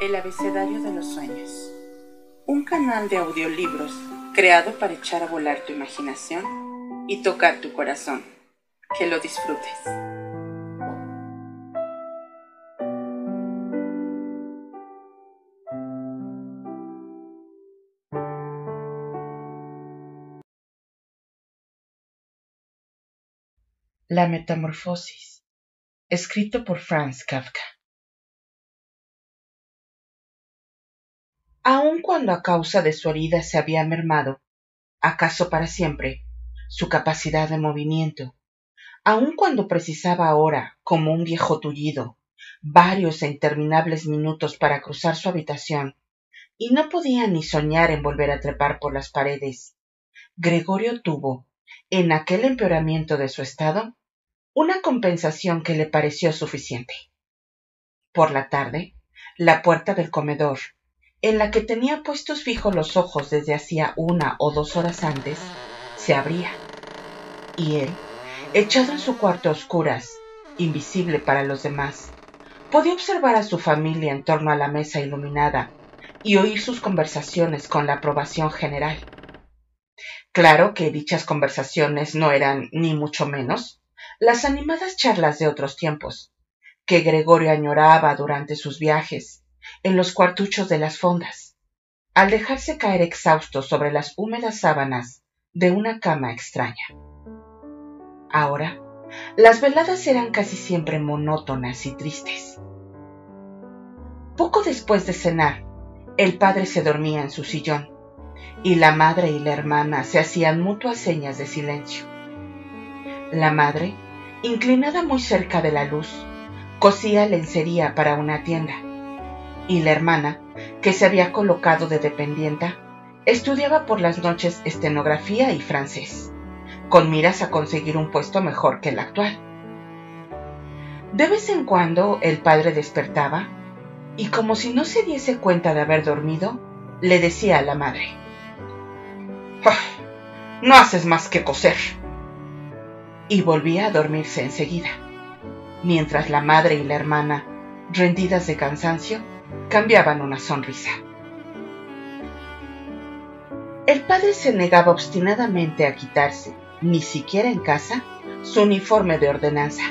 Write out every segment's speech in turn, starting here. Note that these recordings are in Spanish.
El abecedario de los sueños. Un canal de audiolibros creado para echar a volar tu imaginación y tocar tu corazón. Que lo disfrutes. La Metamorfosis, escrito por Franz Kafka. Aun cuando a causa de su herida se había mermado, acaso para siempre, su capacidad de movimiento, aun cuando precisaba ahora, como un viejo tullido, varios e interminables minutos para cruzar su habitación, y no podía ni soñar en volver a trepar por las paredes, Gregorio tuvo, en aquel empeoramiento de su estado, una compensación que le pareció suficiente. Por la tarde, la puerta del comedor, en la que tenía puestos fijos los ojos desde hacía una o dos horas antes, se abría, y él, echado en su cuarto a oscuras, invisible para los demás, podía observar a su familia en torno a la mesa iluminada y oír sus conversaciones con la aprobación general. Claro que dichas conversaciones no eran, ni mucho menos, las animadas charlas de otros tiempos, que Gregorio añoraba durante sus viajes, en los cuartuchos de las fondas, al dejarse caer exhausto sobre las húmedas sábanas de una cama extraña. Ahora, las veladas eran casi siempre monótonas y tristes. Poco después de cenar, el padre se dormía en su sillón, y la madre y la hermana se hacían mutuas señas de silencio. La madre inclinada muy cerca de la luz, cosía lencería para una tienda, y la hermana, que se había colocado de dependienta, estudiaba por las noches estenografía y francés, con miras a conseguir un puesto mejor que el actual. De vez en cuando el padre despertaba y como si no se diese cuenta de haber dormido, le decía a la madre, ah, No haces más que coser y volvía a dormirse enseguida, mientras la madre y la hermana, rendidas de cansancio, cambiaban una sonrisa. El padre se negaba obstinadamente a quitarse, ni siquiera en casa, su uniforme de ordenanza,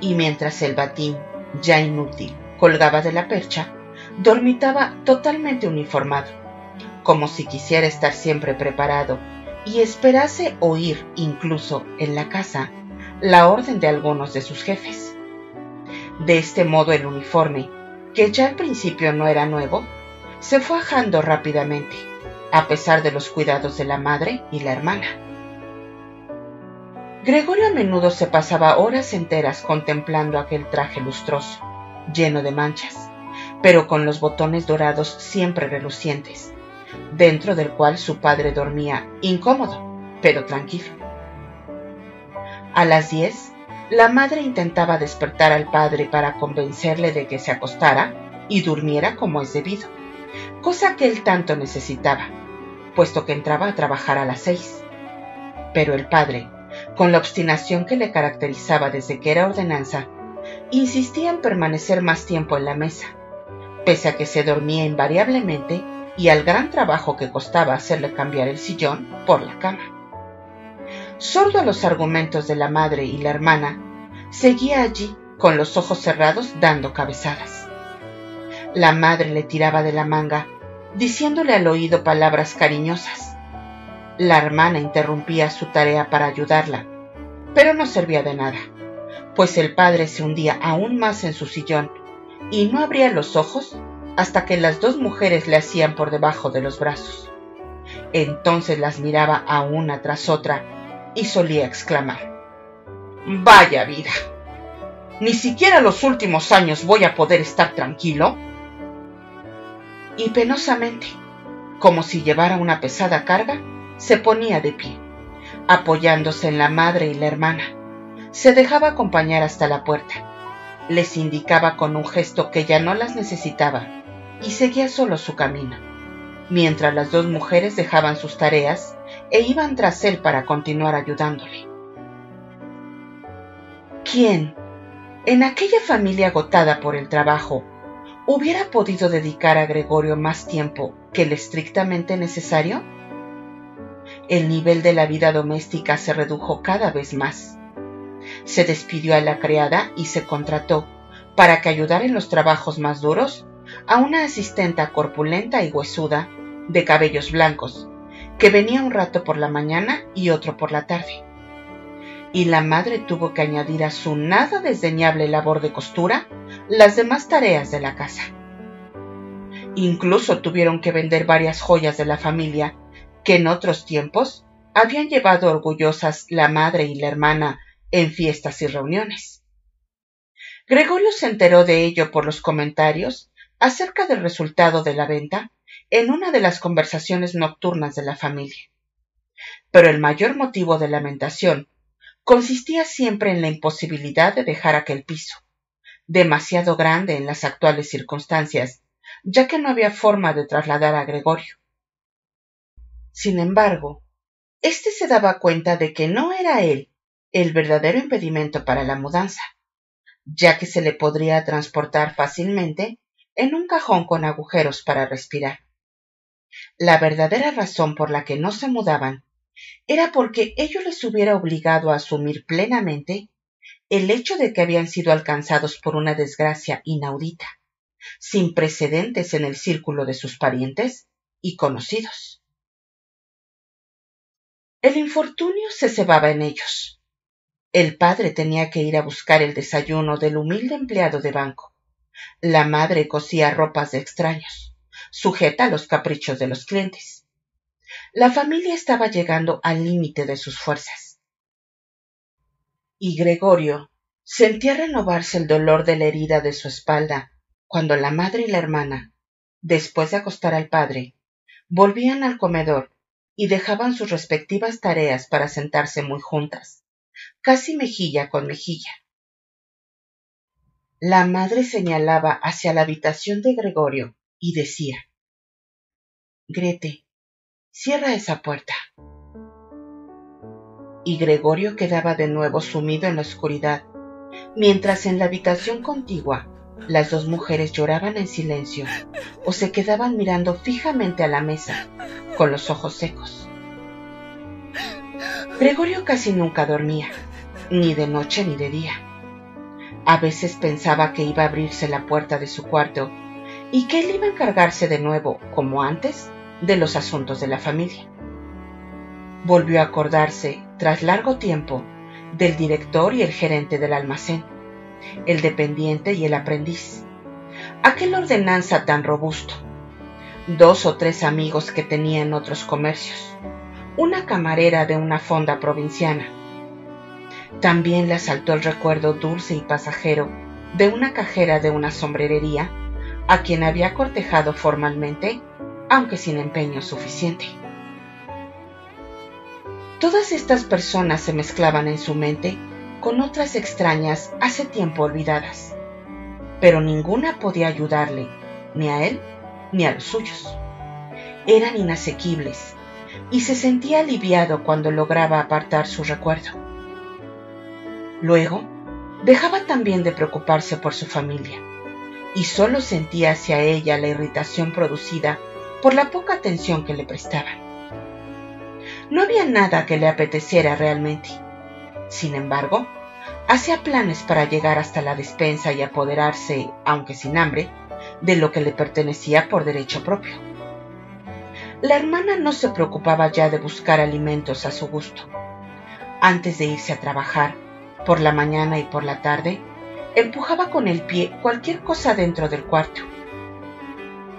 y mientras el batín, ya inútil, colgaba de la percha, dormitaba totalmente uniformado, como si quisiera estar siempre preparado y esperase oír incluso en la casa la orden de algunos de sus jefes. De este modo el uniforme, que ya al principio no era nuevo, se fue ajando rápidamente, a pesar de los cuidados de la madre y la hermana. Gregorio a menudo se pasaba horas enteras contemplando aquel traje lustroso, lleno de manchas, pero con los botones dorados siempre relucientes, dentro del cual su padre dormía incómodo, pero tranquilo. A las diez, la madre intentaba despertar al padre para convencerle de que se acostara y durmiera como es debido, cosa que él tanto necesitaba, puesto que entraba a trabajar a las seis. Pero el padre, con la obstinación que le caracterizaba desde que era ordenanza, insistía en permanecer más tiempo en la mesa, pese a que se dormía invariablemente y al gran trabajo que costaba hacerle cambiar el sillón por la cama. Sordo a los argumentos de la madre y la hermana, seguía allí con los ojos cerrados dando cabezadas. La madre le tiraba de la manga, diciéndole al oído palabras cariñosas. La hermana interrumpía su tarea para ayudarla, pero no servía de nada, pues el padre se hundía aún más en su sillón y no abría los ojos hasta que las dos mujeres le hacían por debajo de los brazos. Entonces las miraba a una tras otra y solía exclamar, Vaya vida. Ni siquiera los últimos años voy a poder estar tranquilo. Y penosamente, como si llevara una pesada carga, se ponía de pie, apoyándose en la madre y la hermana. Se dejaba acompañar hasta la puerta. Les indicaba con un gesto que ya no las necesitaba y seguía solo su camino, mientras las dos mujeres dejaban sus tareas e iban tras él para continuar ayudándole. ¿Quién, en aquella familia agotada por el trabajo, ¿hubiera podido dedicar a Gregorio más tiempo que el estrictamente necesario? El nivel de la vida doméstica se redujo cada vez más. Se despidió a la criada y se contrató, para que ayudara en los trabajos más duros, a una asistenta corpulenta y huesuda, de cabellos blancos, que venía un rato por la mañana y otro por la tarde. Y la madre tuvo que añadir a su nada desdeñable labor de costura las demás tareas de la casa. Incluso tuvieron que vender varias joyas de la familia que en otros tiempos habían llevado orgullosas la madre y la hermana en fiestas y reuniones. Gregorio se enteró de ello por los comentarios acerca del resultado de la venta en una de las conversaciones nocturnas de la familia. Pero el mayor motivo de lamentación consistía siempre en la imposibilidad de dejar aquel piso, demasiado grande en las actuales circunstancias, ya que no había forma de trasladar a Gregorio. Sin embargo, éste se daba cuenta de que no era él el verdadero impedimento para la mudanza, ya que se le podría transportar fácilmente en un cajón con agujeros para respirar. La verdadera razón por la que no se mudaban era porque ello les hubiera obligado a asumir plenamente el hecho de que habían sido alcanzados por una desgracia inaudita, sin precedentes en el círculo de sus parientes y conocidos. El infortunio se cebaba en ellos. El padre tenía que ir a buscar el desayuno del humilde empleado de banco. La madre cosía ropas de extraños, sujeta a los caprichos de los clientes. La familia estaba llegando al límite de sus fuerzas. Y Gregorio sentía renovarse el dolor de la herida de su espalda cuando la madre y la hermana, después de acostar al padre, volvían al comedor y dejaban sus respectivas tareas para sentarse muy juntas, casi mejilla con mejilla. La madre señalaba hacia la habitación de Gregorio y decía Grete, cierra esa puerta. Y Gregorio quedaba de nuevo sumido en la oscuridad, mientras en la habitación contigua las dos mujeres lloraban en silencio o se quedaban mirando fijamente a la mesa con los ojos secos. Gregorio casi nunca dormía, ni de noche ni de día. A veces pensaba que iba a abrirse la puerta de su cuarto y que él iba a encargarse de nuevo, como antes, de los asuntos de la familia. Volvió a acordarse, tras largo tiempo, del director y el gerente del almacén, el dependiente y el aprendiz. Aquel ordenanza tan robusto. Dos o tres amigos que tenía en otros comercios. Una camarera de una fonda provinciana. También le asaltó el recuerdo dulce y pasajero de una cajera de una sombrerería a quien había cortejado formalmente aunque sin empeño suficiente. Todas estas personas se mezclaban en su mente con otras extrañas hace tiempo olvidadas, pero ninguna podía ayudarle, ni a él ni a los suyos. Eran inasequibles, y se sentía aliviado cuando lograba apartar su recuerdo. Luego, dejaba también de preocuparse por su familia, y solo sentía hacia ella la irritación producida por la poca atención que le prestaban. No había nada que le apeteciera realmente. Sin embargo, hacía planes para llegar hasta la despensa y apoderarse, aunque sin hambre, de lo que le pertenecía por derecho propio. La hermana no se preocupaba ya de buscar alimentos a su gusto. Antes de irse a trabajar, por la mañana y por la tarde, empujaba con el pie cualquier cosa dentro del cuarto.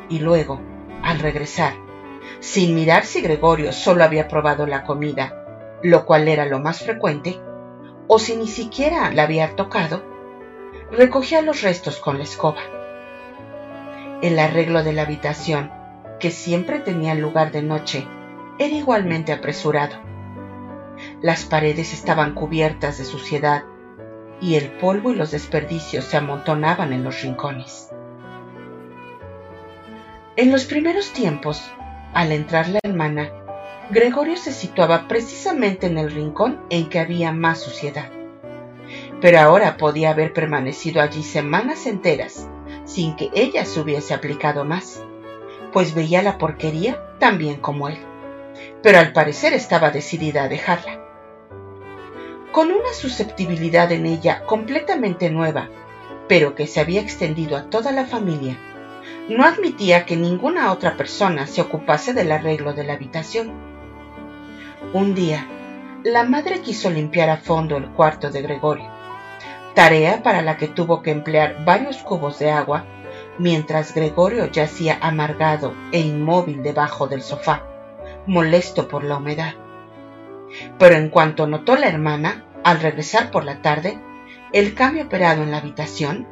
Y luego, al regresar, sin mirar si Gregorio solo había probado la comida, lo cual era lo más frecuente, o si ni siquiera la había tocado, recogía los restos con la escoba. El arreglo de la habitación, que siempre tenía lugar de noche, era igualmente apresurado. Las paredes estaban cubiertas de suciedad y el polvo y los desperdicios se amontonaban en los rincones. En los primeros tiempos, al entrar la hermana, Gregorio se situaba precisamente en el rincón en que había más suciedad. Pero ahora podía haber permanecido allí semanas enteras, sin que ella se hubiese aplicado más, pues veía la porquería tan bien como él, pero al parecer estaba decidida a dejarla. Con una susceptibilidad en ella completamente nueva, pero que se había extendido a toda la familia, no admitía que ninguna otra persona se ocupase del arreglo de la habitación. Un día, la madre quiso limpiar a fondo el cuarto de Gregorio, tarea para la que tuvo que emplear varios cubos de agua mientras Gregorio yacía amargado e inmóvil debajo del sofá, molesto por la humedad. Pero en cuanto notó la hermana, al regresar por la tarde, el cambio operado en la habitación,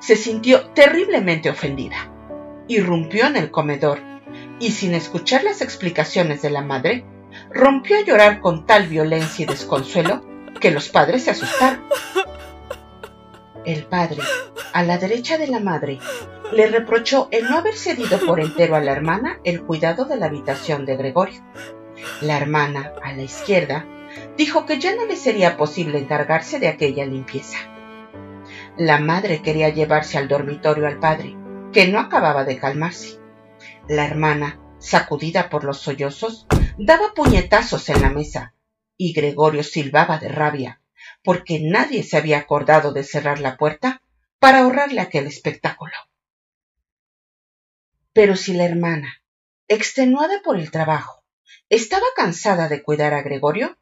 se sintió terriblemente ofendida. Irrumpió en el comedor y sin escuchar las explicaciones de la madre, rompió a llorar con tal violencia y desconsuelo que los padres se asustaron. El padre, a la derecha de la madre, le reprochó el no haber cedido por entero a la hermana el cuidado de la habitación de Gregorio. La hermana, a la izquierda, dijo que ya no le sería posible encargarse de aquella limpieza. La madre quería llevarse al dormitorio al padre, que no acababa de calmarse. La hermana, sacudida por los sollozos, daba puñetazos en la mesa, y Gregorio silbaba de rabia, porque nadie se había acordado de cerrar la puerta para ahorrarle aquel espectáculo. Pero si la hermana, extenuada por el trabajo, estaba cansada de cuidar a Gregorio,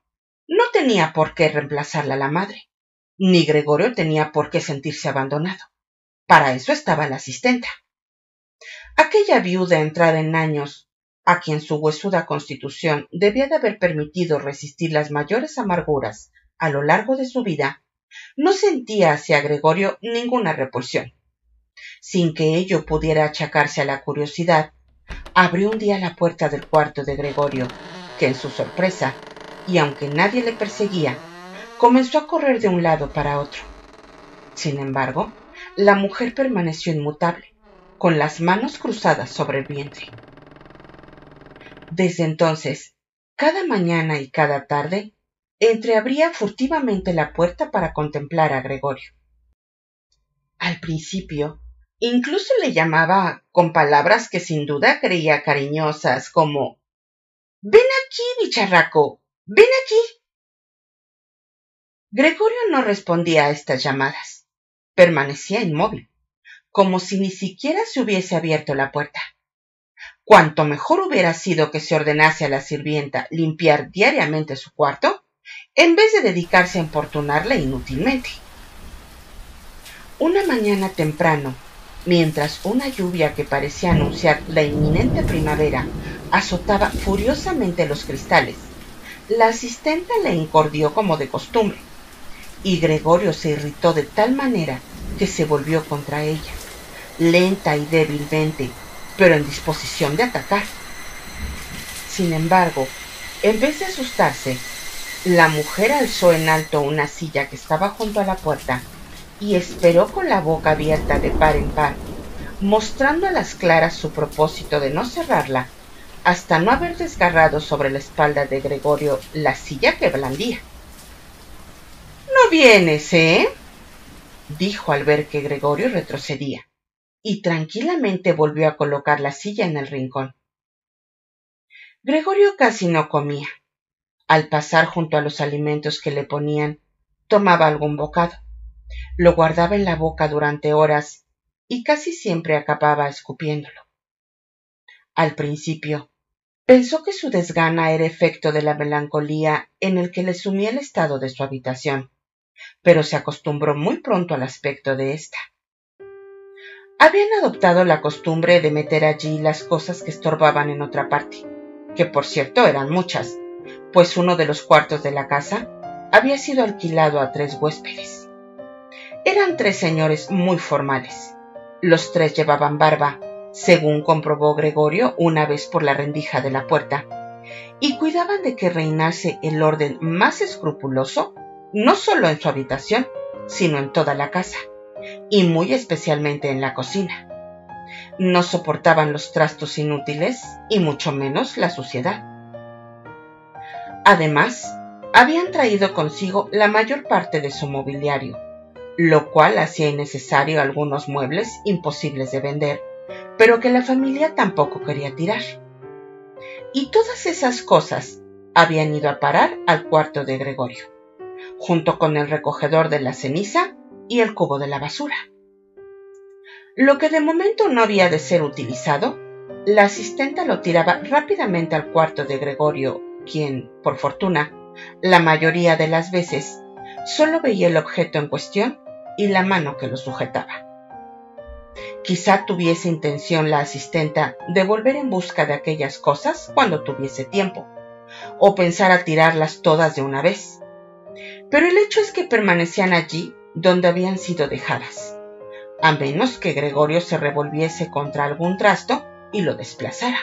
no tenía por qué reemplazarla a la madre, ni Gregorio tenía por qué sentirse abandonado. Para eso estaba la asistenta. Aquella viuda entrada en años, a quien su huesuda constitución debía de haber permitido resistir las mayores amarguras a lo largo de su vida, no sentía hacia Gregorio ninguna repulsión. Sin que ello pudiera achacarse a la curiosidad, abrió un día la puerta del cuarto de Gregorio, que en su sorpresa y aunque nadie le perseguía, comenzó a correr de un lado para otro. Sin embargo, la mujer permaneció inmutable, con las manos cruzadas sobre el vientre. Desde entonces, cada mañana y cada tarde, entreabría furtivamente la puerta para contemplar a Gregorio. Al principio, incluso le llamaba con palabras que sin duda creía cariñosas, como Ven aquí, bicharraco, Ven aquí. Gregorio no respondía a estas llamadas. Permanecía inmóvil, como si ni siquiera se hubiese abierto la puerta. Cuanto mejor hubiera sido que se ordenase a la sirvienta limpiar diariamente su cuarto, en vez de dedicarse a importunarle inútilmente. Una mañana temprano, mientras una lluvia que parecía anunciar la inminente primavera azotaba furiosamente los cristales, la asistente le encordió como de costumbre, y Gregorio se irritó de tal manera que se volvió contra ella, lenta y débilmente, pero en disposición de atacar. Sin embargo, en vez de asustarse, la mujer alzó en alto una silla que estaba junto a la puerta y esperó con la boca abierta de par en par, mostrando a las claras su propósito de no cerrarla hasta no haber desgarrado sobre la espalda de Gregorio la silla que blandía. No vienes, ¿eh? dijo al ver que Gregorio retrocedía, y tranquilamente volvió a colocar la silla en el rincón. Gregorio casi no comía. Al pasar junto a los alimentos que le ponían, tomaba algún bocado, lo guardaba en la boca durante horas y casi siempre acababa escupiéndolo. Al principio, Pensó que su desgana era efecto de la melancolía en el que le sumía el estado de su habitación, pero se acostumbró muy pronto al aspecto de ésta. Habían adoptado la costumbre de meter allí las cosas que estorbaban en otra parte, que por cierto eran muchas, pues uno de los cuartos de la casa había sido alquilado a tres huéspedes. Eran tres señores muy formales. Los tres llevaban barba según comprobó Gregorio una vez por la rendija de la puerta, y cuidaban de que reinase el orden más escrupuloso, no solo en su habitación, sino en toda la casa, y muy especialmente en la cocina. No soportaban los trastos inútiles y mucho menos la suciedad. Además, habían traído consigo la mayor parte de su mobiliario, lo cual hacía innecesario algunos muebles imposibles de vender, pero que la familia tampoco quería tirar. Y todas esas cosas habían ido a parar al cuarto de Gregorio, junto con el recogedor de la ceniza y el cubo de la basura. Lo que de momento no había de ser utilizado, la asistenta lo tiraba rápidamente al cuarto de Gregorio, quien, por fortuna, la mayoría de las veces, solo veía el objeto en cuestión y la mano que lo sujetaba. Quizá tuviese intención la asistenta de volver en busca de aquellas cosas cuando tuviese tiempo, o pensar tirarlas todas de una vez. Pero el hecho es que permanecían allí donde habían sido dejadas, a menos que Gregorio se revolviese contra algún trasto y lo desplazara.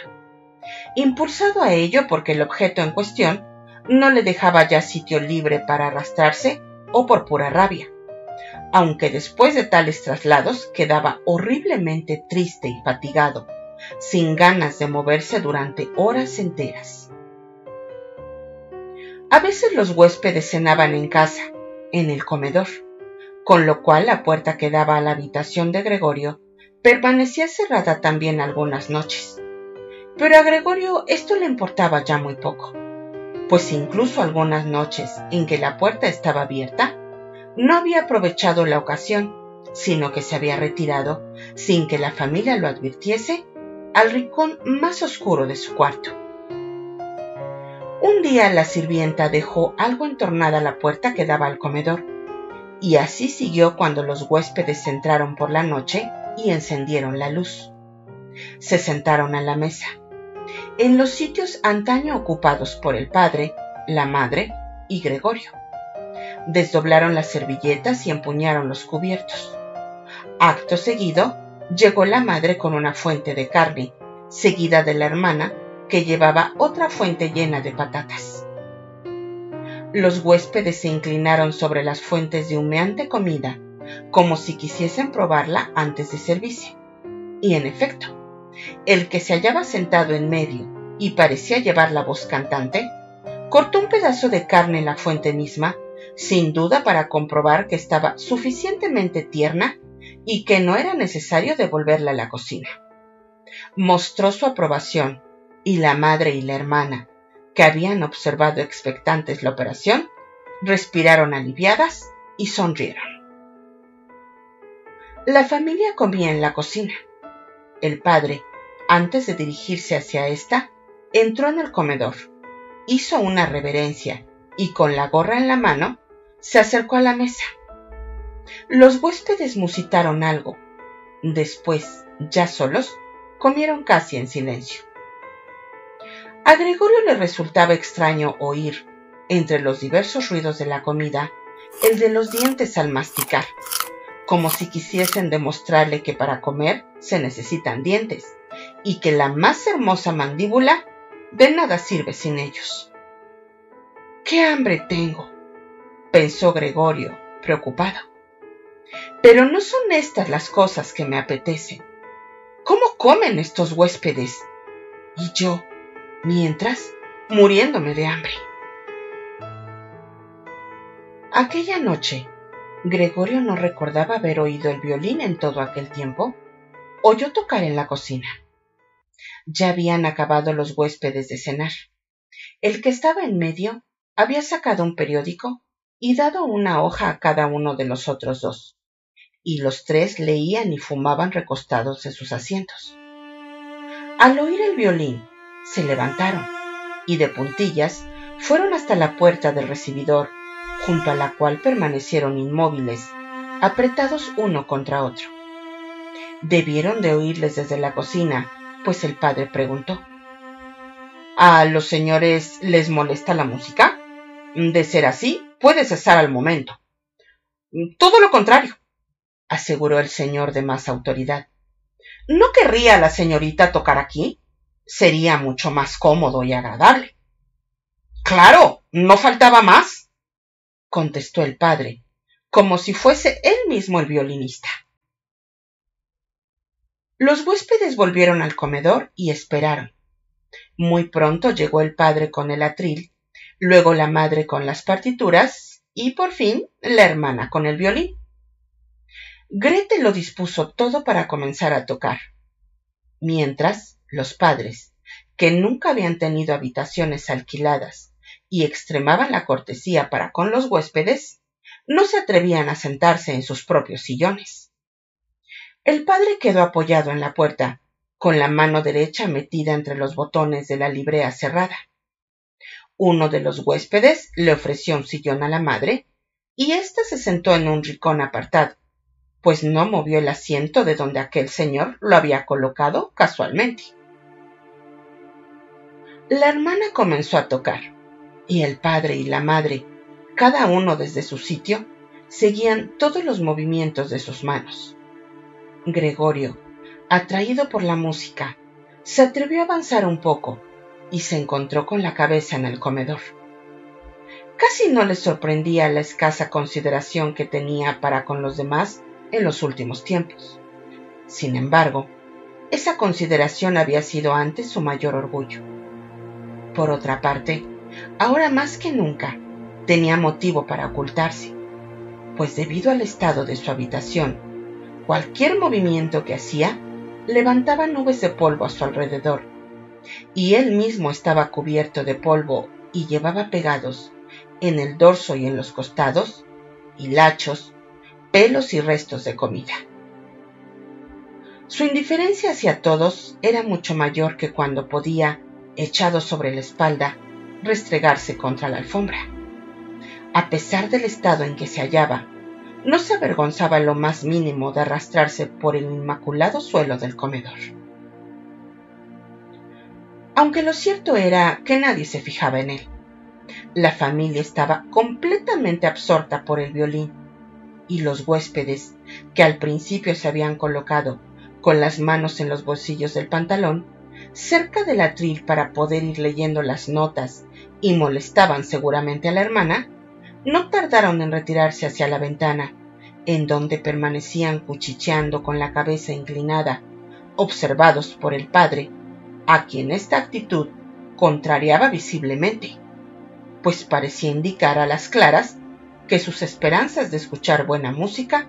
Impulsado a ello porque el objeto en cuestión no le dejaba ya sitio libre para arrastrarse o por pura rabia aunque después de tales traslados quedaba horriblemente triste y fatigado, sin ganas de moverse durante horas enteras. A veces los huéspedes cenaban en casa, en el comedor, con lo cual la puerta que daba a la habitación de Gregorio permanecía cerrada también algunas noches. Pero a Gregorio esto le importaba ya muy poco, pues incluso algunas noches en que la puerta estaba abierta, no había aprovechado la ocasión, sino que se había retirado, sin que la familia lo advirtiese, al rincón más oscuro de su cuarto. Un día la sirvienta dejó algo entornada la puerta que daba al comedor, y así siguió cuando los huéspedes entraron por la noche y encendieron la luz. Se sentaron a la mesa, en los sitios antaño ocupados por el padre, la madre y Gregorio desdoblaron las servilletas y empuñaron los cubiertos. Acto seguido, llegó la madre con una fuente de carne, seguida de la hermana, que llevaba otra fuente llena de patatas. Los huéspedes se inclinaron sobre las fuentes de humeante comida, como si quisiesen probarla antes de servirse. Y en efecto, el que se hallaba sentado en medio y parecía llevar la voz cantante, cortó un pedazo de carne en la fuente misma sin duda para comprobar que estaba suficientemente tierna y que no era necesario devolverla a la cocina. Mostró su aprobación y la madre y la hermana, que habían observado expectantes la operación, respiraron aliviadas y sonrieron. La familia comía en la cocina. El padre, antes de dirigirse hacia ésta, entró en el comedor, hizo una reverencia y con la gorra en la mano se acercó a la mesa. Los huéspedes musitaron algo. Después, ya solos, comieron casi en silencio. A Gregorio le resultaba extraño oír, entre los diversos ruidos de la comida, el de los dientes al masticar, como si quisiesen demostrarle que para comer se necesitan dientes y que la más hermosa mandíbula de nada sirve sin ellos. ¡Qué hambre tengo! Pensó Gregorio, preocupado. Pero no son estas las cosas que me apetecen. ¿Cómo comen estos huéspedes? Y yo, mientras, muriéndome de hambre. Aquella noche, Gregorio no recordaba haber oído el violín en todo aquel tiempo. Oyó tocar en la cocina. Ya habían acabado los huéspedes de cenar. El que estaba en medio había sacado un periódico y dado una hoja a cada uno de los otros dos, y los tres leían y fumaban recostados en sus asientos. Al oír el violín, se levantaron y de puntillas fueron hasta la puerta del recibidor, junto a la cual permanecieron inmóviles, apretados uno contra otro. Debieron de oírles desde la cocina, pues el padre preguntó ¿A los señores les molesta la música? De ser así, puede cesar al momento. Todo lo contrario, aseguró el señor de más autoridad. ¿No querría la señorita tocar aquí? Sería mucho más cómodo y agradable. Claro, no faltaba más, contestó el padre, como si fuese él mismo el violinista. Los huéspedes volvieron al comedor y esperaron. Muy pronto llegó el padre con el atril luego la madre con las partituras y por fin la hermana con el violín. Grete lo dispuso todo para comenzar a tocar. Mientras, los padres, que nunca habían tenido habitaciones alquiladas y extremaban la cortesía para con los huéspedes, no se atrevían a sentarse en sus propios sillones. El padre quedó apoyado en la puerta, con la mano derecha metida entre los botones de la librea cerrada. Uno de los huéspedes le ofreció un sillón a la madre, y ésta se sentó en un rincón apartado, pues no movió el asiento de donde aquel señor lo había colocado casualmente. La hermana comenzó a tocar, y el padre y la madre, cada uno desde su sitio, seguían todos los movimientos de sus manos. Gregorio, atraído por la música, se atrevió a avanzar un poco y se encontró con la cabeza en el comedor. Casi no le sorprendía la escasa consideración que tenía para con los demás en los últimos tiempos. Sin embargo, esa consideración había sido antes su mayor orgullo. Por otra parte, ahora más que nunca, tenía motivo para ocultarse, pues debido al estado de su habitación, cualquier movimiento que hacía levantaba nubes de polvo a su alrededor, y él mismo estaba cubierto de polvo y llevaba pegados en el dorso y en los costados hilachos, pelos y restos de comida. Su indiferencia hacia todos era mucho mayor que cuando podía, echado sobre la espalda, restregarse contra la alfombra. A pesar del estado en que se hallaba, no se avergonzaba lo más mínimo de arrastrarse por el inmaculado suelo del comedor. Aunque lo cierto era que nadie se fijaba en él. La familia estaba completamente absorta por el violín y los huéspedes, que al principio se habían colocado con las manos en los bolsillos del pantalón, cerca del atril para poder ir leyendo las notas y molestaban seguramente a la hermana, no tardaron en retirarse hacia la ventana, en donde permanecían cuchicheando con la cabeza inclinada, observados por el padre, a quien esta actitud contrariaba visiblemente, pues parecía indicar a las claras que sus esperanzas de escuchar buena música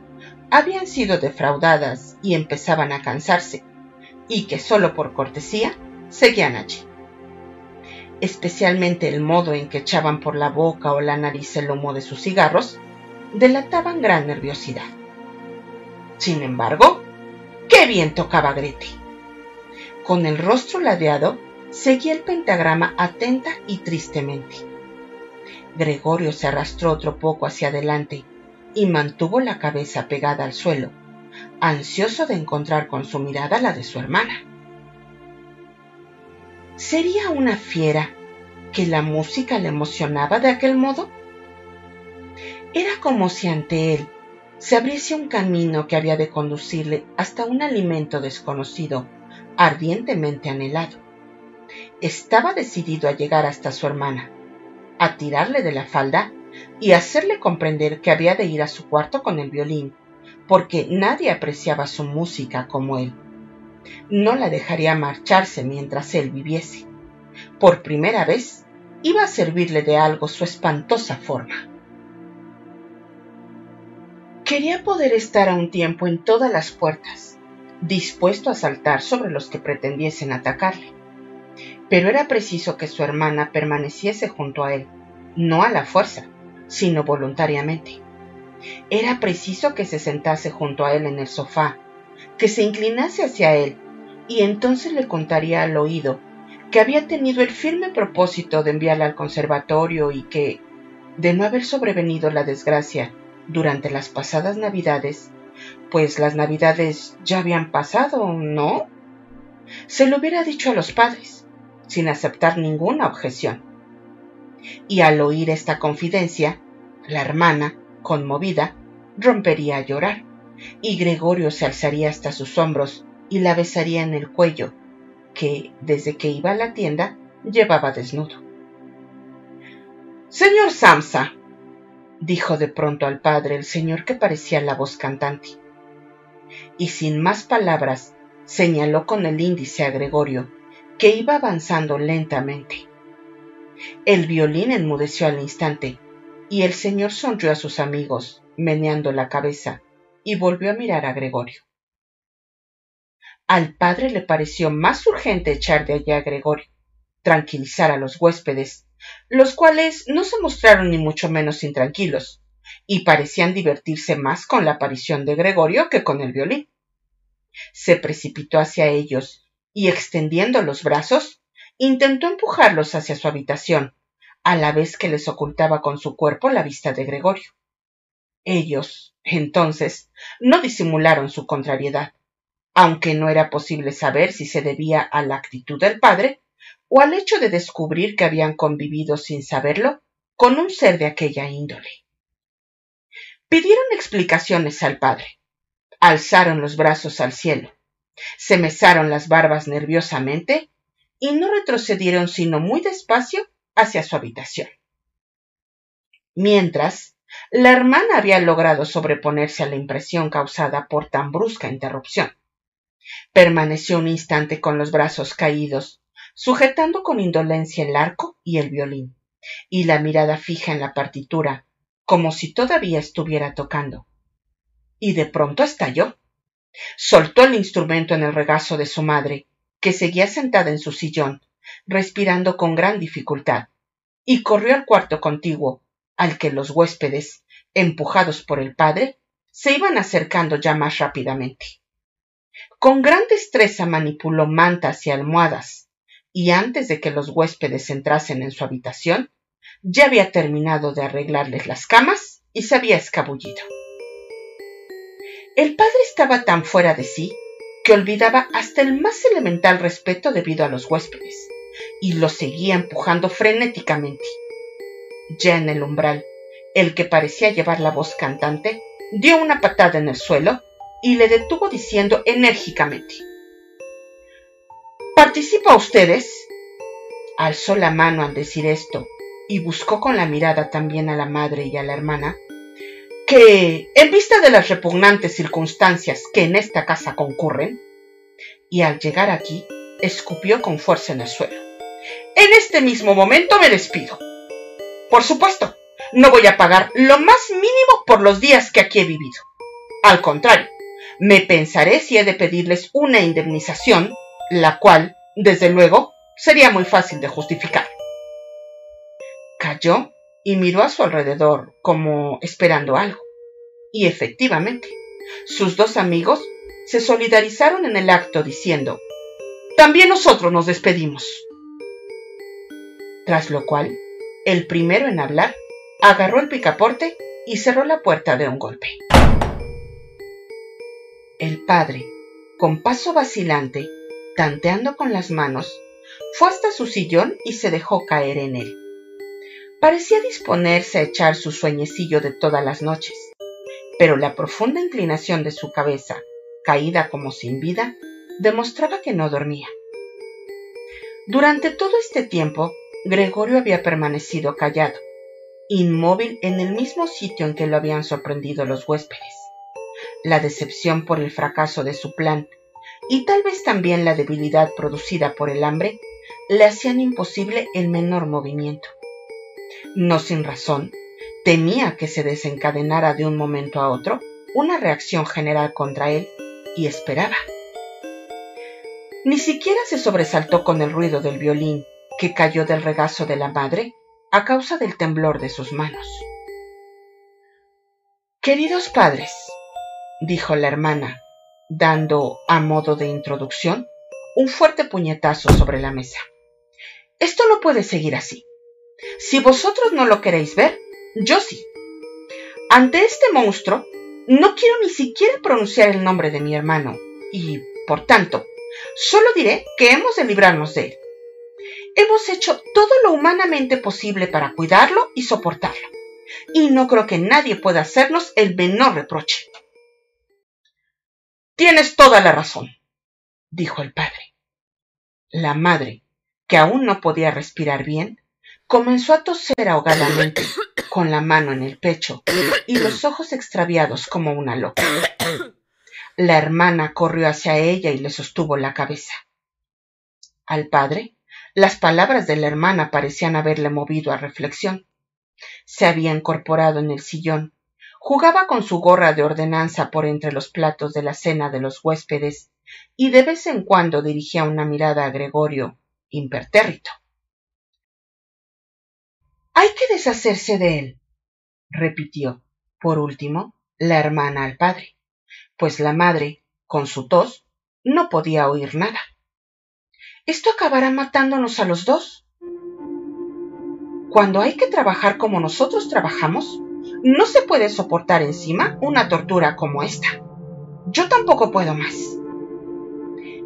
habían sido defraudadas y empezaban a cansarse, y que solo por cortesía seguían allí especialmente el modo en que echaban por la boca o la nariz el humo de sus cigarros, delataban gran nerviosidad. Sin embargo, qué bien tocaba Grete. Con el rostro ladeado, seguía el pentagrama atenta y tristemente. Gregorio se arrastró otro poco hacia adelante y mantuvo la cabeza pegada al suelo, ansioso de encontrar con su mirada la de su hermana. ¿Sería una fiera que la música le emocionaba de aquel modo? Era como si ante él se abriese un camino que había de conducirle hasta un alimento desconocido, ardientemente anhelado. Estaba decidido a llegar hasta su hermana, a tirarle de la falda y hacerle comprender que había de ir a su cuarto con el violín, porque nadie apreciaba su música como él no la dejaría marcharse mientras él viviese. Por primera vez iba a servirle de algo su espantosa forma. Quería poder estar a un tiempo en todas las puertas, dispuesto a saltar sobre los que pretendiesen atacarle. Pero era preciso que su hermana permaneciese junto a él, no a la fuerza, sino voluntariamente. Era preciso que se sentase junto a él en el sofá, que se inclinase hacia él y entonces le contaría al oído que había tenido el firme propósito de enviarla al conservatorio y que, de no haber sobrevenido la desgracia durante las pasadas navidades, pues las navidades ya habían pasado, ¿no? Se lo hubiera dicho a los padres, sin aceptar ninguna objeción. Y al oír esta confidencia, la hermana, conmovida, rompería a llorar y Gregorio se alzaría hasta sus hombros y la besaría en el cuello, que, desde que iba a la tienda, llevaba desnudo. Señor Samsa, dijo de pronto al padre el señor que parecía la voz cantante, y sin más palabras señaló con el índice a Gregorio, que iba avanzando lentamente. El violín enmudeció al instante, y el señor sonrió a sus amigos, meneando la cabeza, y volvió a mirar a Gregorio. Al padre le pareció más urgente echar de allá a Gregorio, tranquilizar a los huéspedes, los cuales no se mostraron ni mucho menos intranquilos, y parecían divertirse más con la aparición de Gregorio que con el violín. Se precipitó hacia ellos y, extendiendo los brazos, intentó empujarlos hacia su habitación, a la vez que les ocultaba con su cuerpo la vista de Gregorio. Ellos, entonces, no disimularon su contrariedad, aunque no era posible saber si se debía a la actitud del padre o al hecho de descubrir que habían convivido sin saberlo con un ser de aquella índole. Pidieron explicaciones al padre, alzaron los brazos al cielo, se mesaron las barbas nerviosamente y no retrocedieron sino muy despacio hacia su habitación. Mientras, la hermana había logrado sobreponerse a la impresión causada por tan brusca interrupción. Permaneció un instante con los brazos caídos, sujetando con indolencia el arco y el violín, y la mirada fija en la partitura, como si todavía estuviera tocando. Y de pronto estalló. Soltó el instrumento en el regazo de su madre, que seguía sentada en su sillón, respirando con gran dificultad, y corrió al cuarto contiguo, al que los huéspedes, empujados por el padre, se iban acercando ya más rápidamente. Con gran destreza manipuló mantas y almohadas, y antes de que los huéspedes entrasen en su habitación, ya había terminado de arreglarles las camas y se había escabullido. El padre estaba tan fuera de sí que olvidaba hasta el más elemental respeto debido a los huéspedes, y los seguía empujando frenéticamente. Ya en el umbral, el que parecía llevar la voz cantante dio una patada en el suelo y le detuvo diciendo enérgicamente ¿Participa ustedes? Alzó la mano al decir esto y buscó con la mirada también a la madre y a la hermana, que, en vista de las repugnantes circunstancias que en esta casa concurren, y al llegar aquí, escupió con fuerza en el suelo. En este mismo momento me despido. Por supuesto, no voy a pagar lo más mínimo por los días que aquí he vivido. Al contrario, me pensaré si he de pedirles una indemnización, la cual, desde luego, sería muy fácil de justificar. Y miró a su alrededor como esperando algo. Y efectivamente, sus dos amigos se solidarizaron en el acto diciendo, También nosotros nos despedimos. Tras lo cual, el primero en hablar agarró el picaporte y cerró la puerta de un golpe. El padre, con paso vacilante, tanteando con las manos, fue hasta su sillón y se dejó caer en él. Parecía disponerse a echar su sueñecillo de todas las noches, pero la profunda inclinación de su cabeza, caída como sin vida, demostraba que no dormía. Durante todo este tiempo, Gregorio había permanecido callado, inmóvil en el mismo sitio en que lo habían sorprendido los huéspedes la decepción por el fracaso de su plan y tal vez también la debilidad producida por el hambre le hacían imposible el menor movimiento. No sin razón, temía que se desencadenara de un momento a otro una reacción general contra él y esperaba. Ni siquiera se sobresaltó con el ruido del violín que cayó del regazo de la madre a causa del temblor de sus manos. Queridos padres, dijo la hermana, dando, a modo de introducción, un fuerte puñetazo sobre la mesa. Esto no puede seguir así. Si vosotros no lo queréis ver, yo sí. Ante este monstruo, no quiero ni siquiera pronunciar el nombre de mi hermano, y, por tanto, solo diré que hemos de librarnos de él. Hemos hecho todo lo humanamente posible para cuidarlo y soportarlo, y no creo que nadie pueda hacernos el menor reproche. Tienes toda la razón, dijo el padre. La madre, que aún no podía respirar bien, comenzó a toser ahogadamente, con la mano en el pecho y los ojos extraviados como una loca. La hermana corrió hacia ella y le sostuvo la cabeza. Al padre, las palabras de la hermana parecían haberle movido a reflexión. Se había incorporado en el sillón, Jugaba con su gorra de ordenanza por entre los platos de la cena de los huéspedes y de vez en cuando dirigía una mirada a Gregorio, impertérrito. Hay que deshacerse de él, repitió, por último, la hermana al padre, pues la madre, con su tos, no podía oír nada. Esto acabará matándonos a los dos. Cuando hay que trabajar como nosotros trabajamos, no se puede soportar encima una tortura como esta. Yo tampoco puedo más.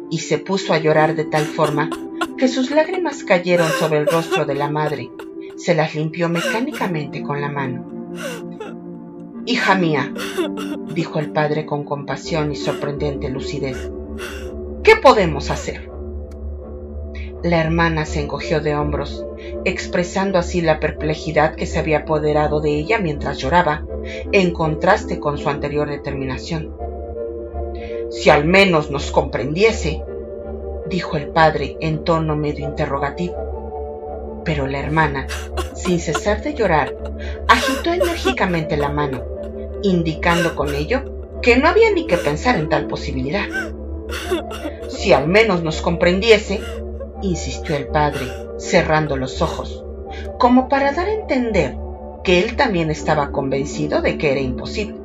Y se puso a llorar de tal forma que sus lágrimas cayeron sobre el rostro de la madre. Se las limpió mecánicamente con la mano. Hija mía, dijo el padre con compasión y sorprendente lucidez, ¿qué podemos hacer? La hermana se encogió de hombros, expresando así la perplejidad que se había apoderado de ella mientras lloraba, en contraste con su anterior determinación. Si al menos nos comprendiese, dijo el padre en tono medio interrogativo. Pero la hermana, sin cesar de llorar, agitó enérgicamente la mano, indicando con ello que no había ni que pensar en tal posibilidad. Si al menos nos comprendiese, insistió el padre, cerrando los ojos, como para dar a entender que él también estaba convencido de que era imposible.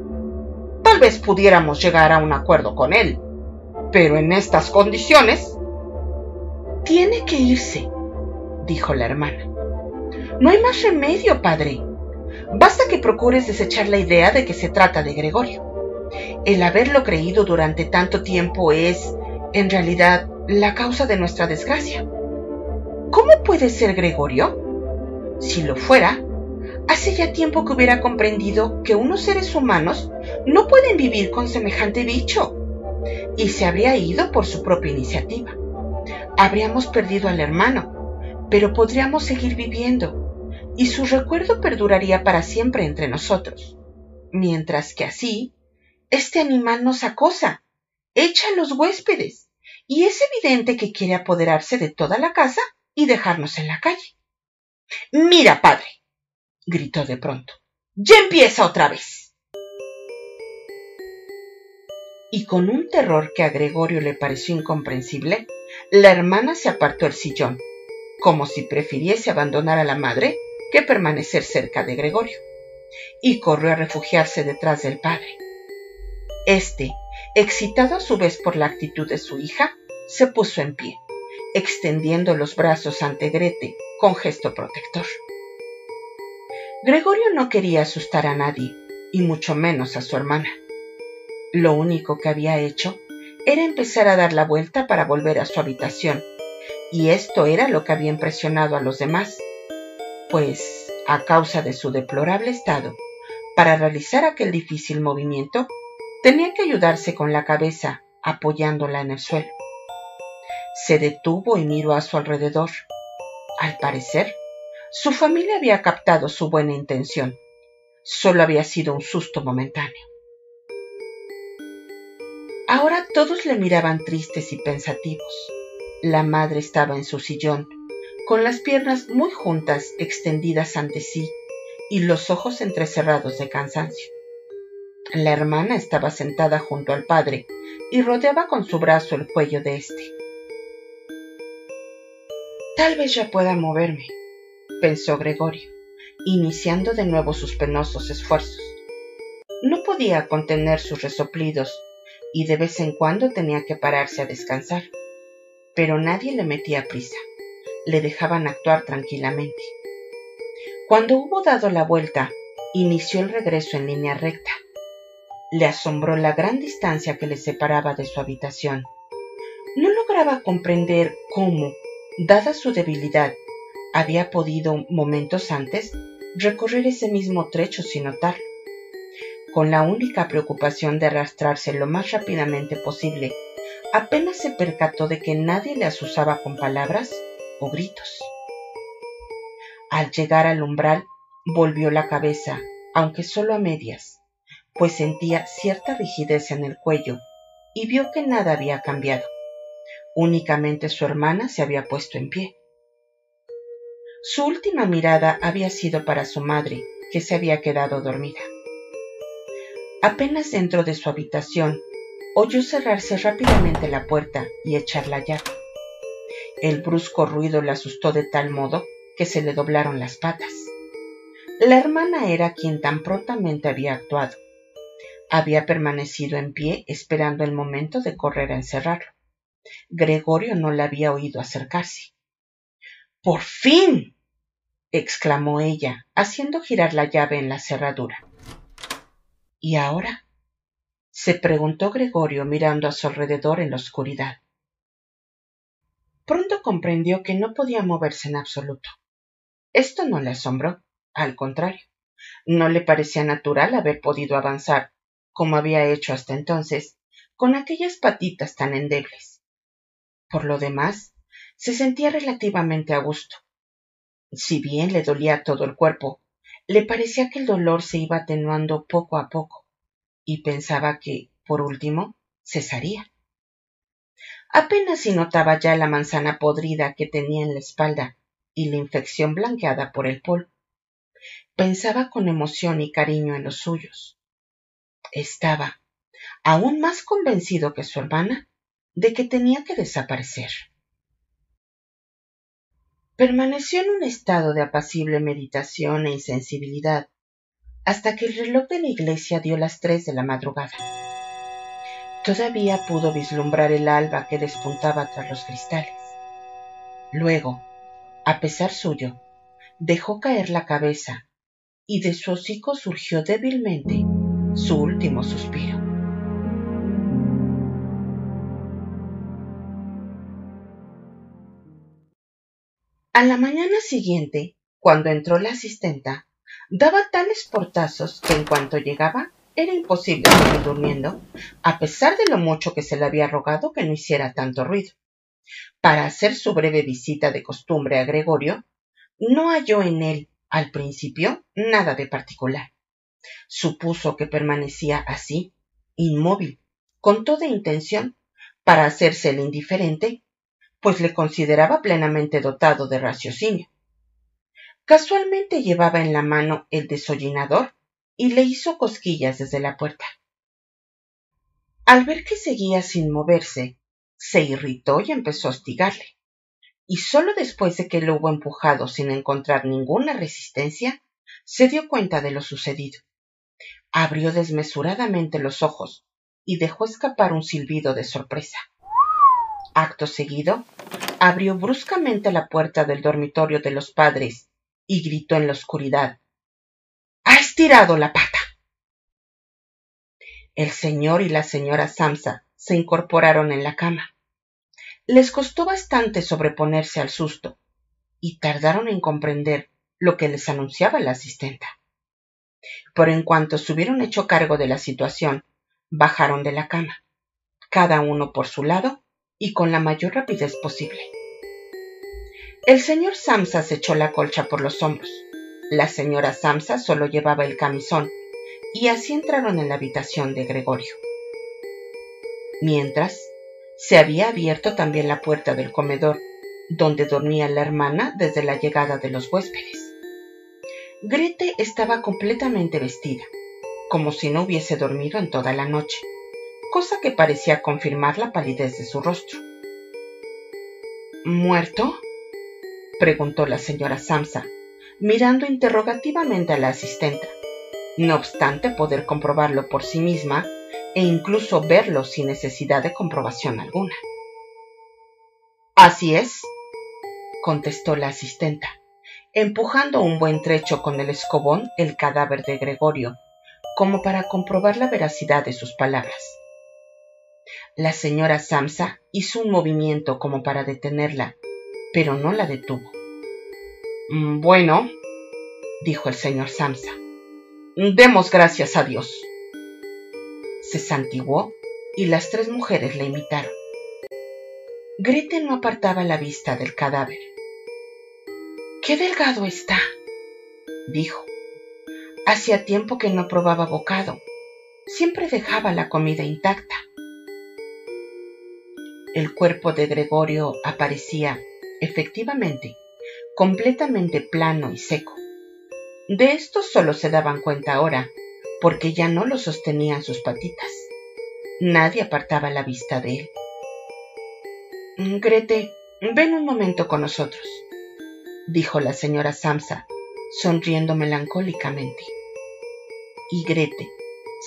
Tal vez pudiéramos llegar a un acuerdo con él, pero en estas condiciones... Tiene que irse, dijo la hermana. No hay más remedio, padre. Basta que procures desechar la idea de que se trata de Gregorio. El haberlo creído durante tanto tiempo es, en realidad, la causa de nuestra desgracia. ¿Cómo puede ser Gregorio? Si lo fuera, hace ya tiempo que hubiera comprendido que unos seres humanos no pueden vivir con semejante bicho y se habría ido por su propia iniciativa. Habríamos perdido al hermano, pero podríamos seguir viviendo y su recuerdo perduraría para siempre entre nosotros, mientras que así, este animal nos acosa, echa a los huéspedes y es evidente que quiere apoderarse de toda la casa y dejarnos en la calle. Mira, padre, gritó de pronto, ya empieza otra vez. Y con un terror que a Gregorio le pareció incomprensible, la hermana se apartó el sillón, como si prefiriese abandonar a la madre que permanecer cerca de Gregorio, y corrió a refugiarse detrás del padre. Este, excitado a su vez por la actitud de su hija, se puso en pie, extendiendo los brazos ante Grete con gesto protector. Gregorio no quería asustar a nadie, y mucho menos a su hermana. Lo único que había hecho era empezar a dar la vuelta para volver a su habitación, y esto era lo que había impresionado a los demás, pues, a causa de su deplorable estado, para realizar aquel difícil movimiento, tenía que ayudarse con la cabeza apoyándola en el suelo. Se detuvo y miró a su alrededor. Al parecer, su familia había captado su buena intención. Solo había sido un susto momentáneo. Ahora todos le miraban tristes y pensativos. La madre estaba en su sillón, con las piernas muy juntas extendidas ante sí y los ojos entrecerrados de cansancio. La hermana estaba sentada junto al padre y rodeaba con su brazo el cuello de éste. Tal vez ya pueda moverme, pensó Gregorio, iniciando de nuevo sus penosos esfuerzos. No podía contener sus resoplidos y de vez en cuando tenía que pararse a descansar. Pero nadie le metía prisa, le dejaban actuar tranquilamente. Cuando hubo dado la vuelta, inició el regreso en línea recta le asombró la gran distancia que le separaba de su habitación. No lograba comprender cómo, dada su debilidad, había podido momentos antes recorrer ese mismo trecho sin notarlo, con la única preocupación de arrastrarse lo más rápidamente posible. Apenas se percató de que nadie le asusaba con palabras o gritos. Al llegar al umbral, volvió la cabeza, aunque solo a medias pues sentía cierta rigidez en el cuello y vio que nada había cambiado. Únicamente su hermana se había puesto en pie. Su última mirada había sido para su madre, que se había quedado dormida. Apenas dentro de su habitación, oyó cerrarse rápidamente la puerta y echar la llave. El brusco ruido le asustó de tal modo que se le doblaron las patas. La hermana era quien tan prontamente había actuado. Había permanecido en pie esperando el momento de correr a encerrarlo. Gregorio no la había oído acercarse. ¡Por fin! exclamó ella, haciendo girar la llave en la cerradura. ¿Y ahora? Se preguntó Gregorio mirando a su alrededor en la oscuridad. Pronto comprendió que no podía moverse en absoluto. Esto no le asombró, al contrario, no le parecía natural haber podido avanzar, como había hecho hasta entonces, con aquellas patitas tan endebles. Por lo demás, se sentía relativamente a gusto. Si bien le dolía todo el cuerpo, le parecía que el dolor se iba atenuando poco a poco, y pensaba que, por último, cesaría. Apenas si notaba ya la manzana podrida que tenía en la espalda y la infección blanqueada por el polvo. Pensaba con emoción y cariño en los suyos. Estaba aún más convencido que su hermana de que tenía que desaparecer. Permaneció en un estado de apacible meditación e insensibilidad hasta que el reloj de la iglesia dio las tres de la madrugada. Todavía pudo vislumbrar el alba que despuntaba tras los cristales. Luego, a pesar suyo, dejó caer la cabeza y de su hocico surgió débilmente su último suspiro. A la mañana siguiente, cuando entró la asistenta, daba tales portazos que en cuanto llegaba era imposible seguir durmiendo, a pesar de lo mucho que se le había rogado que no hiciera tanto ruido. Para hacer su breve visita de costumbre a Gregorio, no halló en él, al principio, nada de particular. Supuso que permanecía así, inmóvil, con toda intención, para hacerse el indiferente pues le consideraba plenamente dotado de raciocinio. Casualmente llevaba en la mano el desollinador y le hizo cosquillas desde la puerta. Al ver que seguía sin moverse, se irritó y empezó a hostigarle. Y sólo después de que lo hubo empujado sin encontrar ninguna resistencia, se dio cuenta de lo sucedido. Abrió desmesuradamente los ojos y dejó escapar un silbido de sorpresa. Acto seguido, abrió bruscamente la puerta del dormitorio de los padres y gritó en la oscuridad Ha estirado la pata. El señor y la señora Samsa se incorporaron en la cama. Les costó bastante sobreponerse al susto y tardaron en comprender lo que les anunciaba la asistenta. Pero en cuanto se hubieron hecho cargo de la situación, bajaron de la cama, cada uno por su lado, y con la mayor rapidez posible. El señor Samsa se echó la colcha por los hombros. La señora Samsa solo llevaba el camisón, y así entraron en la habitación de Gregorio. Mientras, se había abierto también la puerta del comedor, donde dormía la hermana desde la llegada de los huéspedes. Grete estaba completamente vestida, como si no hubiese dormido en toda la noche cosa que parecía confirmar la palidez de su rostro. ¿Muerto? Preguntó la señora Samsa, mirando interrogativamente a la asistenta, no obstante poder comprobarlo por sí misma e incluso verlo sin necesidad de comprobación alguna. Así es, contestó la asistenta, empujando un buen trecho con el escobón el cadáver de Gregorio, como para comprobar la veracidad de sus palabras. La señora Samsa hizo un movimiento como para detenerla, pero no la detuvo. Mm, bueno, dijo el señor Samsa, demos gracias a Dios. Se santiguó y las tres mujeres le imitaron. Grete no apartaba la vista del cadáver. ¡Qué delgado está! dijo. Hacía tiempo que no probaba bocado. Siempre dejaba la comida intacta. El cuerpo de Gregorio aparecía, efectivamente, completamente plano y seco. De esto solo se daban cuenta ahora, porque ya no lo sostenían sus patitas. Nadie apartaba la vista de él. Grete, ven un momento con nosotros, dijo la señora Samsa, sonriendo melancólicamente. Y Grete,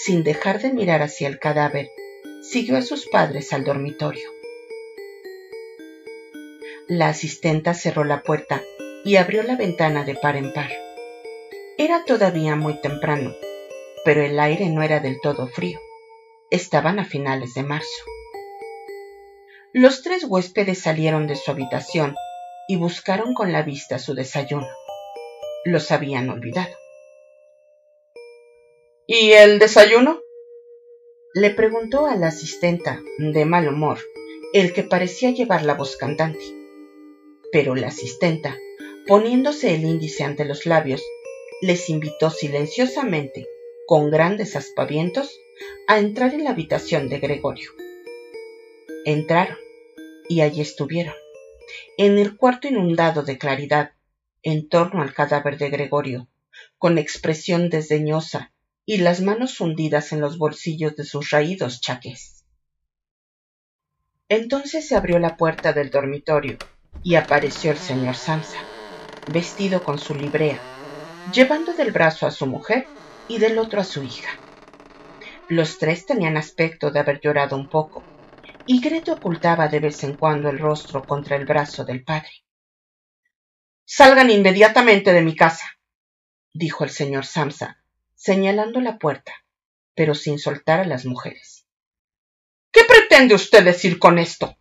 sin dejar de mirar hacia el cadáver, siguió a sus padres al dormitorio. La asistenta cerró la puerta y abrió la ventana de par en par. Era todavía muy temprano, pero el aire no era del todo frío. Estaban a finales de marzo. Los tres huéspedes salieron de su habitación y buscaron con la vista su desayuno. Los habían olvidado. ¿Y el desayuno? Le preguntó a la asistenta, de mal humor, el que parecía llevar la voz cantante. Pero la asistenta, poniéndose el índice ante los labios, les invitó silenciosamente, con grandes aspavientos, a entrar en la habitación de Gregorio. Entraron, y allí estuvieron, en el cuarto inundado de claridad, en torno al cadáver de Gregorio, con expresión desdeñosa y las manos hundidas en los bolsillos de sus raídos chaques. Entonces se abrió la puerta del dormitorio y apareció el señor Samsa, vestido con su librea, llevando del brazo a su mujer y del otro a su hija. Los tres tenían aspecto de haber llorado un poco, y Grete ocultaba de vez en cuando el rostro contra el brazo del padre. Salgan inmediatamente de mi casa, dijo el señor Samsa, señalando la puerta, pero sin soltar a las mujeres. ¿Qué pretende usted decir con esto?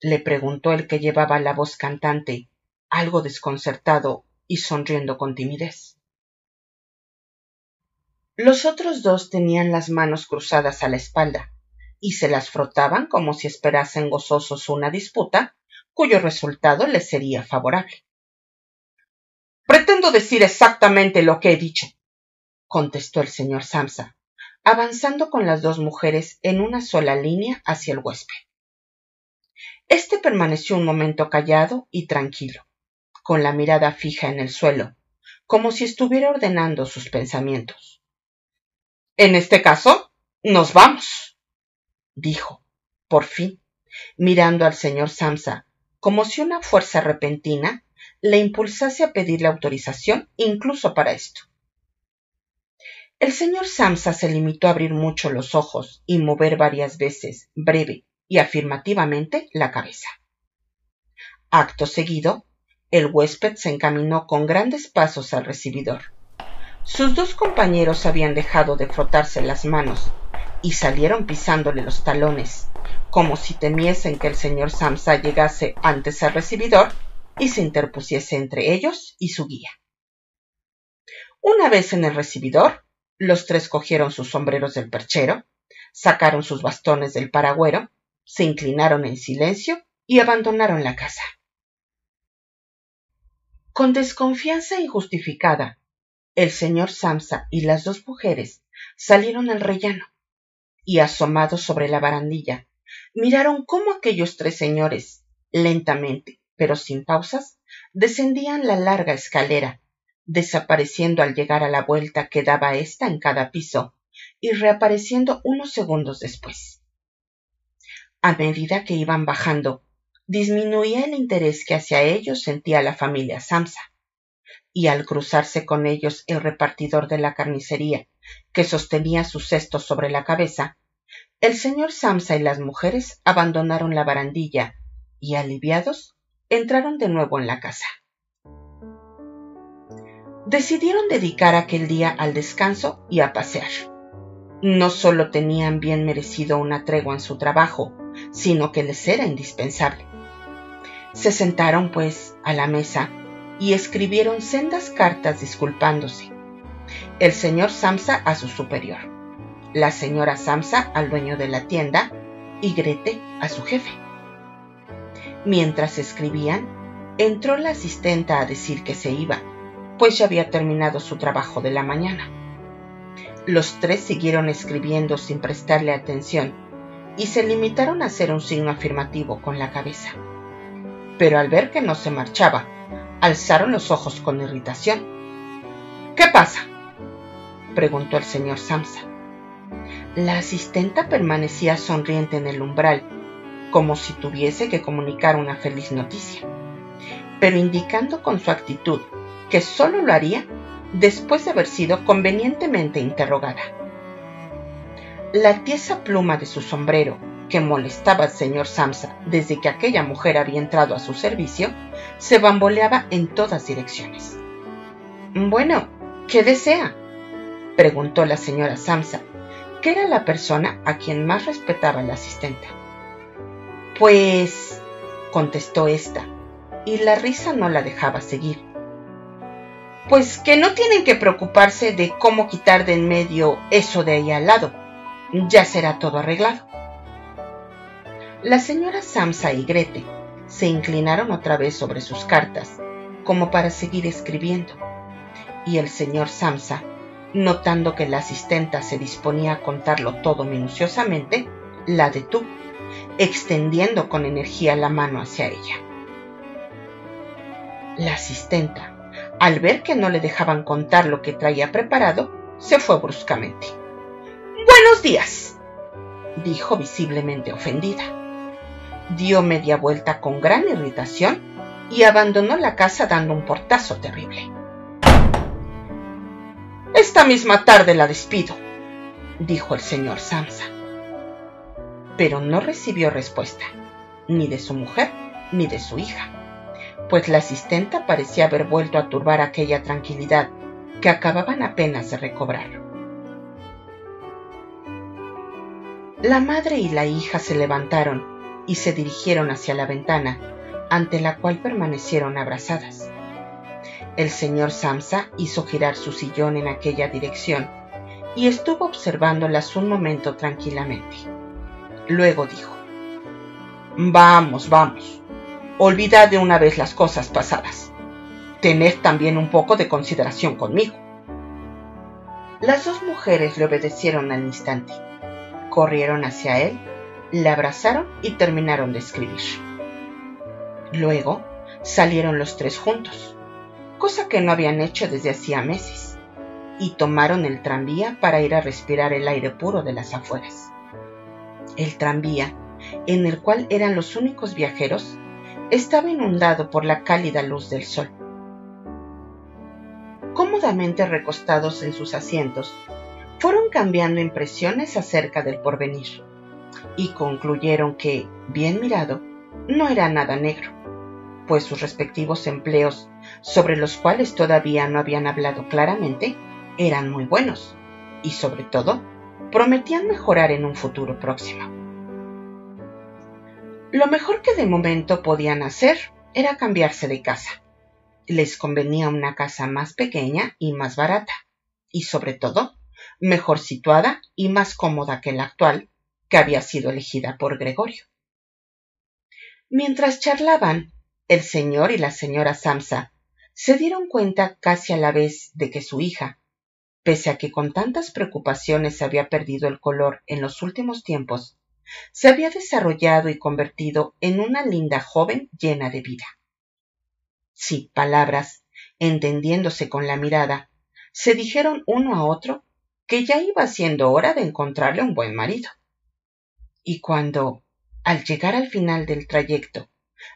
Le preguntó el que llevaba la voz cantante, algo desconcertado y sonriendo con timidez. Los otros dos tenían las manos cruzadas a la espalda y se las frotaban como si esperasen gozosos una disputa cuyo resultado les sería favorable. Pretendo decir exactamente lo que he dicho, contestó el señor Samsa, avanzando con las dos mujeres en una sola línea hacia el huésped. Este permaneció un momento callado y tranquilo, con la mirada fija en el suelo, como si estuviera ordenando sus pensamientos. En este caso, nos vamos, dijo, por fin, mirando al señor Samsa, como si una fuerza repentina le impulsase a pedirle autorización incluso para esto. El señor Samsa se limitó a abrir mucho los ojos y mover varias veces, breve y afirmativamente, la cabeza. Acto seguido, el huésped se encaminó con grandes pasos al recibidor. Sus dos compañeros habían dejado de frotarse las manos y salieron pisándole los talones, como si temiesen que el señor Samsa llegase antes al recibidor y se interpusiese entre ellos y su guía. Una vez en el recibidor, los tres cogieron sus sombreros del perchero, sacaron sus bastones del paragüero, se inclinaron en silencio y abandonaron la casa. Con desconfianza injustificada, el señor Samsa y las dos mujeres salieron al rellano y asomados sobre la barandilla, miraron cómo aquellos tres señores, lentamente, pero sin pausas, descendían la larga escalera desapareciendo al llegar a la vuelta que daba ésta en cada piso y reapareciendo unos segundos después. A medida que iban bajando, disminuía el interés que hacia ellos sentía la familia Samsa, y al cruzarse con ellos el repartidor de la carnicería, que sostenía su cesto sobre la cabeza, el señor Samsa y las mujeres abandonaron la barandilla y, aliviados, entraron de nuevo en la casa decidieron dedicar aquel día al descanso y a pasear. No solo tenían bien merecido una tregua en su trabajo, sino que les era indispensable. Se sentaron, pues, a la mesa y escribieron sendas cartas disculpándose. El señor Samsa a su superior, la señora Samsa al dueño de la tienda y Grete a su jefe. Mientras escribían, entró la asistenta a decir que se iba pues ya había terminado su trabajo de la mañana. Los tres siguieron escribiendo sin prestarle atención y se limitaron a hacer un signo afirmativo con la cabeza. Pero al ver que no se marchaba, alzaron los ojos con irritación. ¿Qué pasa? preguntó el señor Samsa. La asistenta permanecía sonriente en el umbral, como si tuviese que comunicar una feliz noticia, pero indicando con su actitud que solo lo haría después de haber sido convenientemente interrogada. La tiesa pluma de su sombrero, que molestaba al señor Samsa desde que aquella mujer había entrado a su servicio, se bamboleaba en todas direcciones. Bueno, ¿qué desea? preguntó la señora Samsa, que era la persona a quien más respetaba la asistente. Pues, contestó ésta, y la risa no la dejaba seguir. Pues que no tienen que preocuparse de cómo quitar de en medio eso de ahí al lado. Ya será todo arreglado. La señora Samsa y Grete se inclinaron otra vez sobre sus cartas, como para seguir escribiendo, y el señor Samsa, notando que la asistenta se disponía a contarlo todo minuciosamente, la detuvo, extendiendo con energía la mano hacia ella. La asistenta, al ver que no le dejaban contar lo que traía preparado, se fue bruscamente. Buenos días, dijo visiblemente ofendida dio media vuelta con gran irritación y abandonó la casa dando un portazo terrible. Esta misma tarde la despido, dijo el señor Samsa. Pero no recibió respuesta, ni de su mujer ni de su hija, pues la asistenta parecía haber vuelto a turbar aquella tranquilidad que acababan apenas de recobrar. La madre y la hija se levantaron y se dirigieron hacia la ventana, ante la cual permanecieron abrazadas. El señor Samsa hizo girar su sillón en aquella dirección y estuvo observándolas un momento tranquilamente. Luego dijo, Vamos, vamos, olvidad de una vez las cosas pasadas. Tened también un poco de consideración conmigo. Las dos mujeres le obedecieron al instante. Corrieron hacia él la abrazaron y terminaron de escribir. Luego salieron los tres juntos, cosa que no habían hecho desde hacía meses, y tomaron el tranvía para ir a respirar el aire puro de las afueras. El tranvía, en el cual eran los únicos viajeros, estaba inundado por la cálida luz del sol. Cómodamente recostados en sus asientos, fueron cambiando impresiones acerca del porvenir y concluyeron que, bien mirado, no era nada negro, pues sus respectivos empleos, sobre los cuales todavía no habían hablado claramente, eran muy buenos y, sobre todo, prometían mejorar en un futuro próximo. Lo mejor que de momento podían hacer era cambiarse de casa. Les convenía una casa más pequeña y más barata, y sobre todo, mejor situada y más cómoda que la actual, que había sido elegida por Gregorio. Mientras charlaban, el señor y la señora Samsa se dieron cuenta casi a la vez de que su hija, pese a que con tantas preocupaciones había perdido el color en los últimos tiempos, se había desarrollado y convertido en una linda joven llena de vida. Sin palabras, entendiéndose con la mirada, se dijeron uno a otro que ya iba siendo hora de encontrarle un buen marido y cuando, al llegar al final del trayecto,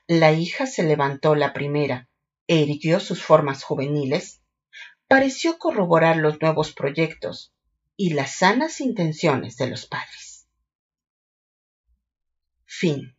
la hija se levantó la primera e irguió sus formas juveniles, pareció corroborar los nuevos proyectos y las sanas intenciones de los padres. Fin.